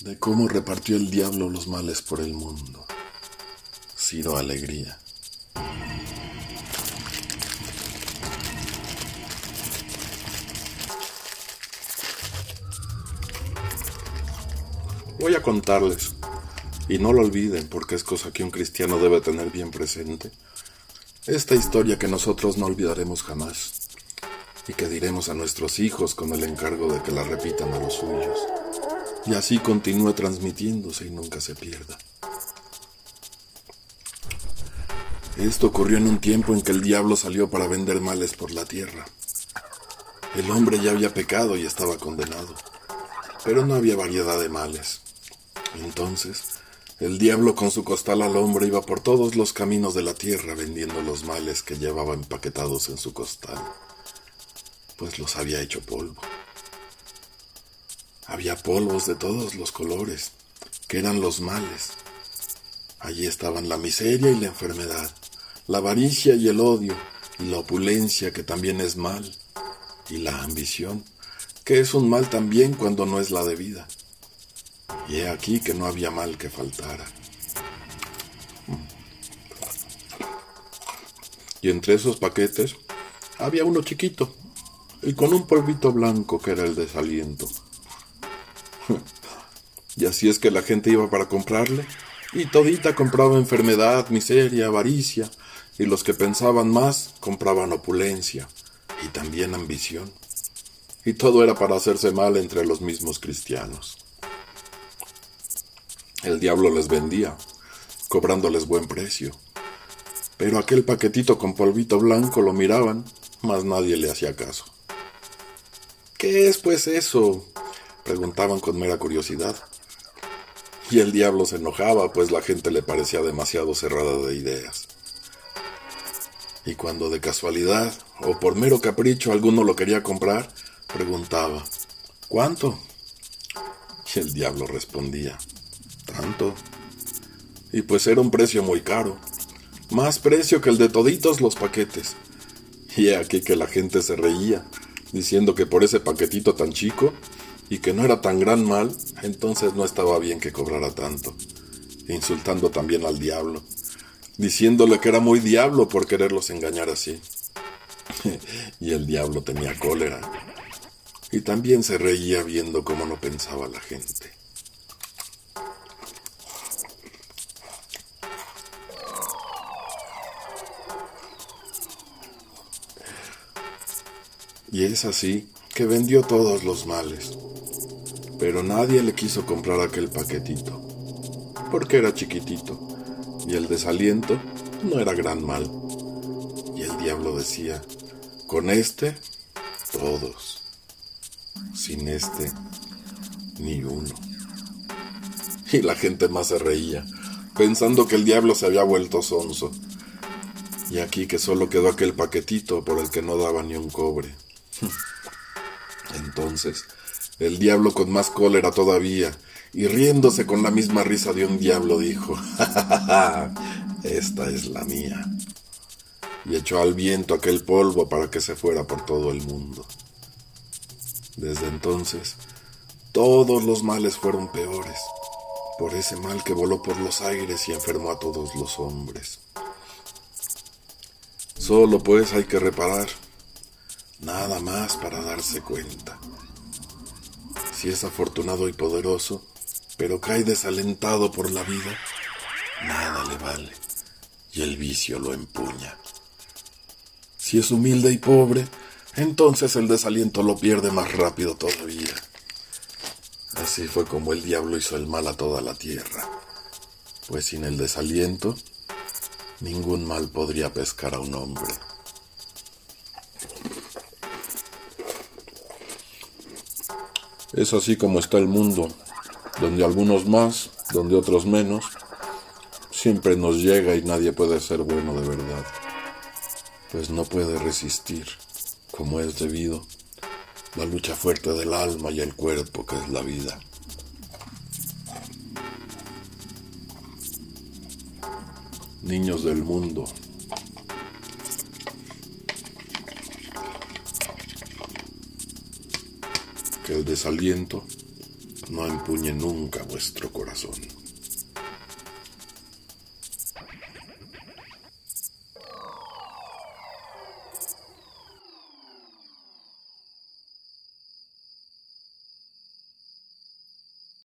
de cómo repartió el diablo los males por el mundo. Ciro Alegría. Voy a contarles, y no lo olviden porque es cosa que un cristiano debe tener bien presente, esta historia que nosotros no olvidaremos jamás y que diremos a nuestros hijos con el encargo de que la repitan a los suyos y así continúe transmitiéndose y nunca se pierda. Esto ocurrió en un tiempo en que el diablo salió para vender males por la tierra. El hombre ya había pecado y estaba condenado, pero no había variedad de males. Entonces, el diablo con su costal al hombre iba por todos los caminos de la tierra vendiendo los males que llevaba empaquetados en su costal, pues los había hecho polvo. Había polvos de todos los colores, que eran los males. Allí estaban la miseria y la enfermedad, la avaricia y el odio, y la opulencia, que también es mal, y la ambición, que es un mal también cuando no es la debida. Y he aquí que no había mal que faltara. Y entre esos paquetes había uno chiquito, y con un polvito blanco que era el desaliento. Y así es que la gente iba para comprarle, y todita compraba enfermedad, miseria, avaricia, y los que pensaban más compraban opulencia y también ambición. Y todo era para hacerse mal entre los mismos cristianos. El diablo les vendía, cobrándoles buen precio. Pero aquel paquetito con polvito blanco lo miraban, mas nadie le hacía caso. ¿Qué es pues eso? preguntaban con mera curiosidad. Y el diablo se enojaba, pues la gente le parecía demasiado cerrada de ideas. Y cuando de casualidad o por mero capricho alguno lo quería comprar, preguntaba, ¿cuánto? Y el diablo respondía, tanto. Y pues era un precio muy caro, más precio que el de toditos los paquetes. Y aquí que la gente se reía, diciendo que por ese paquetito tan chico y que no era tan gran mal, entonces no estaba bien que cobrara tanto, insultando también al diablo, diciéndole que era muy diablo por quererlos engañar así. y el diablo tenía cólera, y también se reía viendo cómo no pensaba la gente. Y es así que vendió todos los males. Pero nadie le quiso comprar aquel paquetito, porque era chiquitito, y el desaliento no era gran mal. Y el diablo decía, con este, todos. Sin este, ni uno. Y la gente más se reía, pensando que el diablo se había vuelto sonso. Y aquí que solo quedó aquel paquetito por el que no daba ni un cobre. Entonces, el diablo con más cólera todavía, y riéndose con la misma risa de un diablo, dijo, esta es la mía. Y echó al viento aquel polvo para que se fuera por todo el mundo. Desde entonces, todos los males fueron peores, por ese mal que voló por los aires y enfermó a todos los hombres. Solo pues hay que reparar nada más para darse cuenta. Si es afortunado y poderoso, pero cae desalentado por la vida, nada le vale y el vicio lo empuña. Si es humilde y pobre, entonces el desaliento lo pierde más rápido todavía. Así fue como el diablo hizo el mal a toda la tierra, pues sin el desaliento, ningún mal podría pescar a un hombre. Es así como está el mundo, donde algunos más, donde otros menos, siempre nos llega y nadie puede ser bueno de verdad, pues no puede resistir, como es debido, la lucha fuerte del alma y el cuerpo que es la vida. Niños del mundo, el desaliento no empuñe nunca vuestro corazón.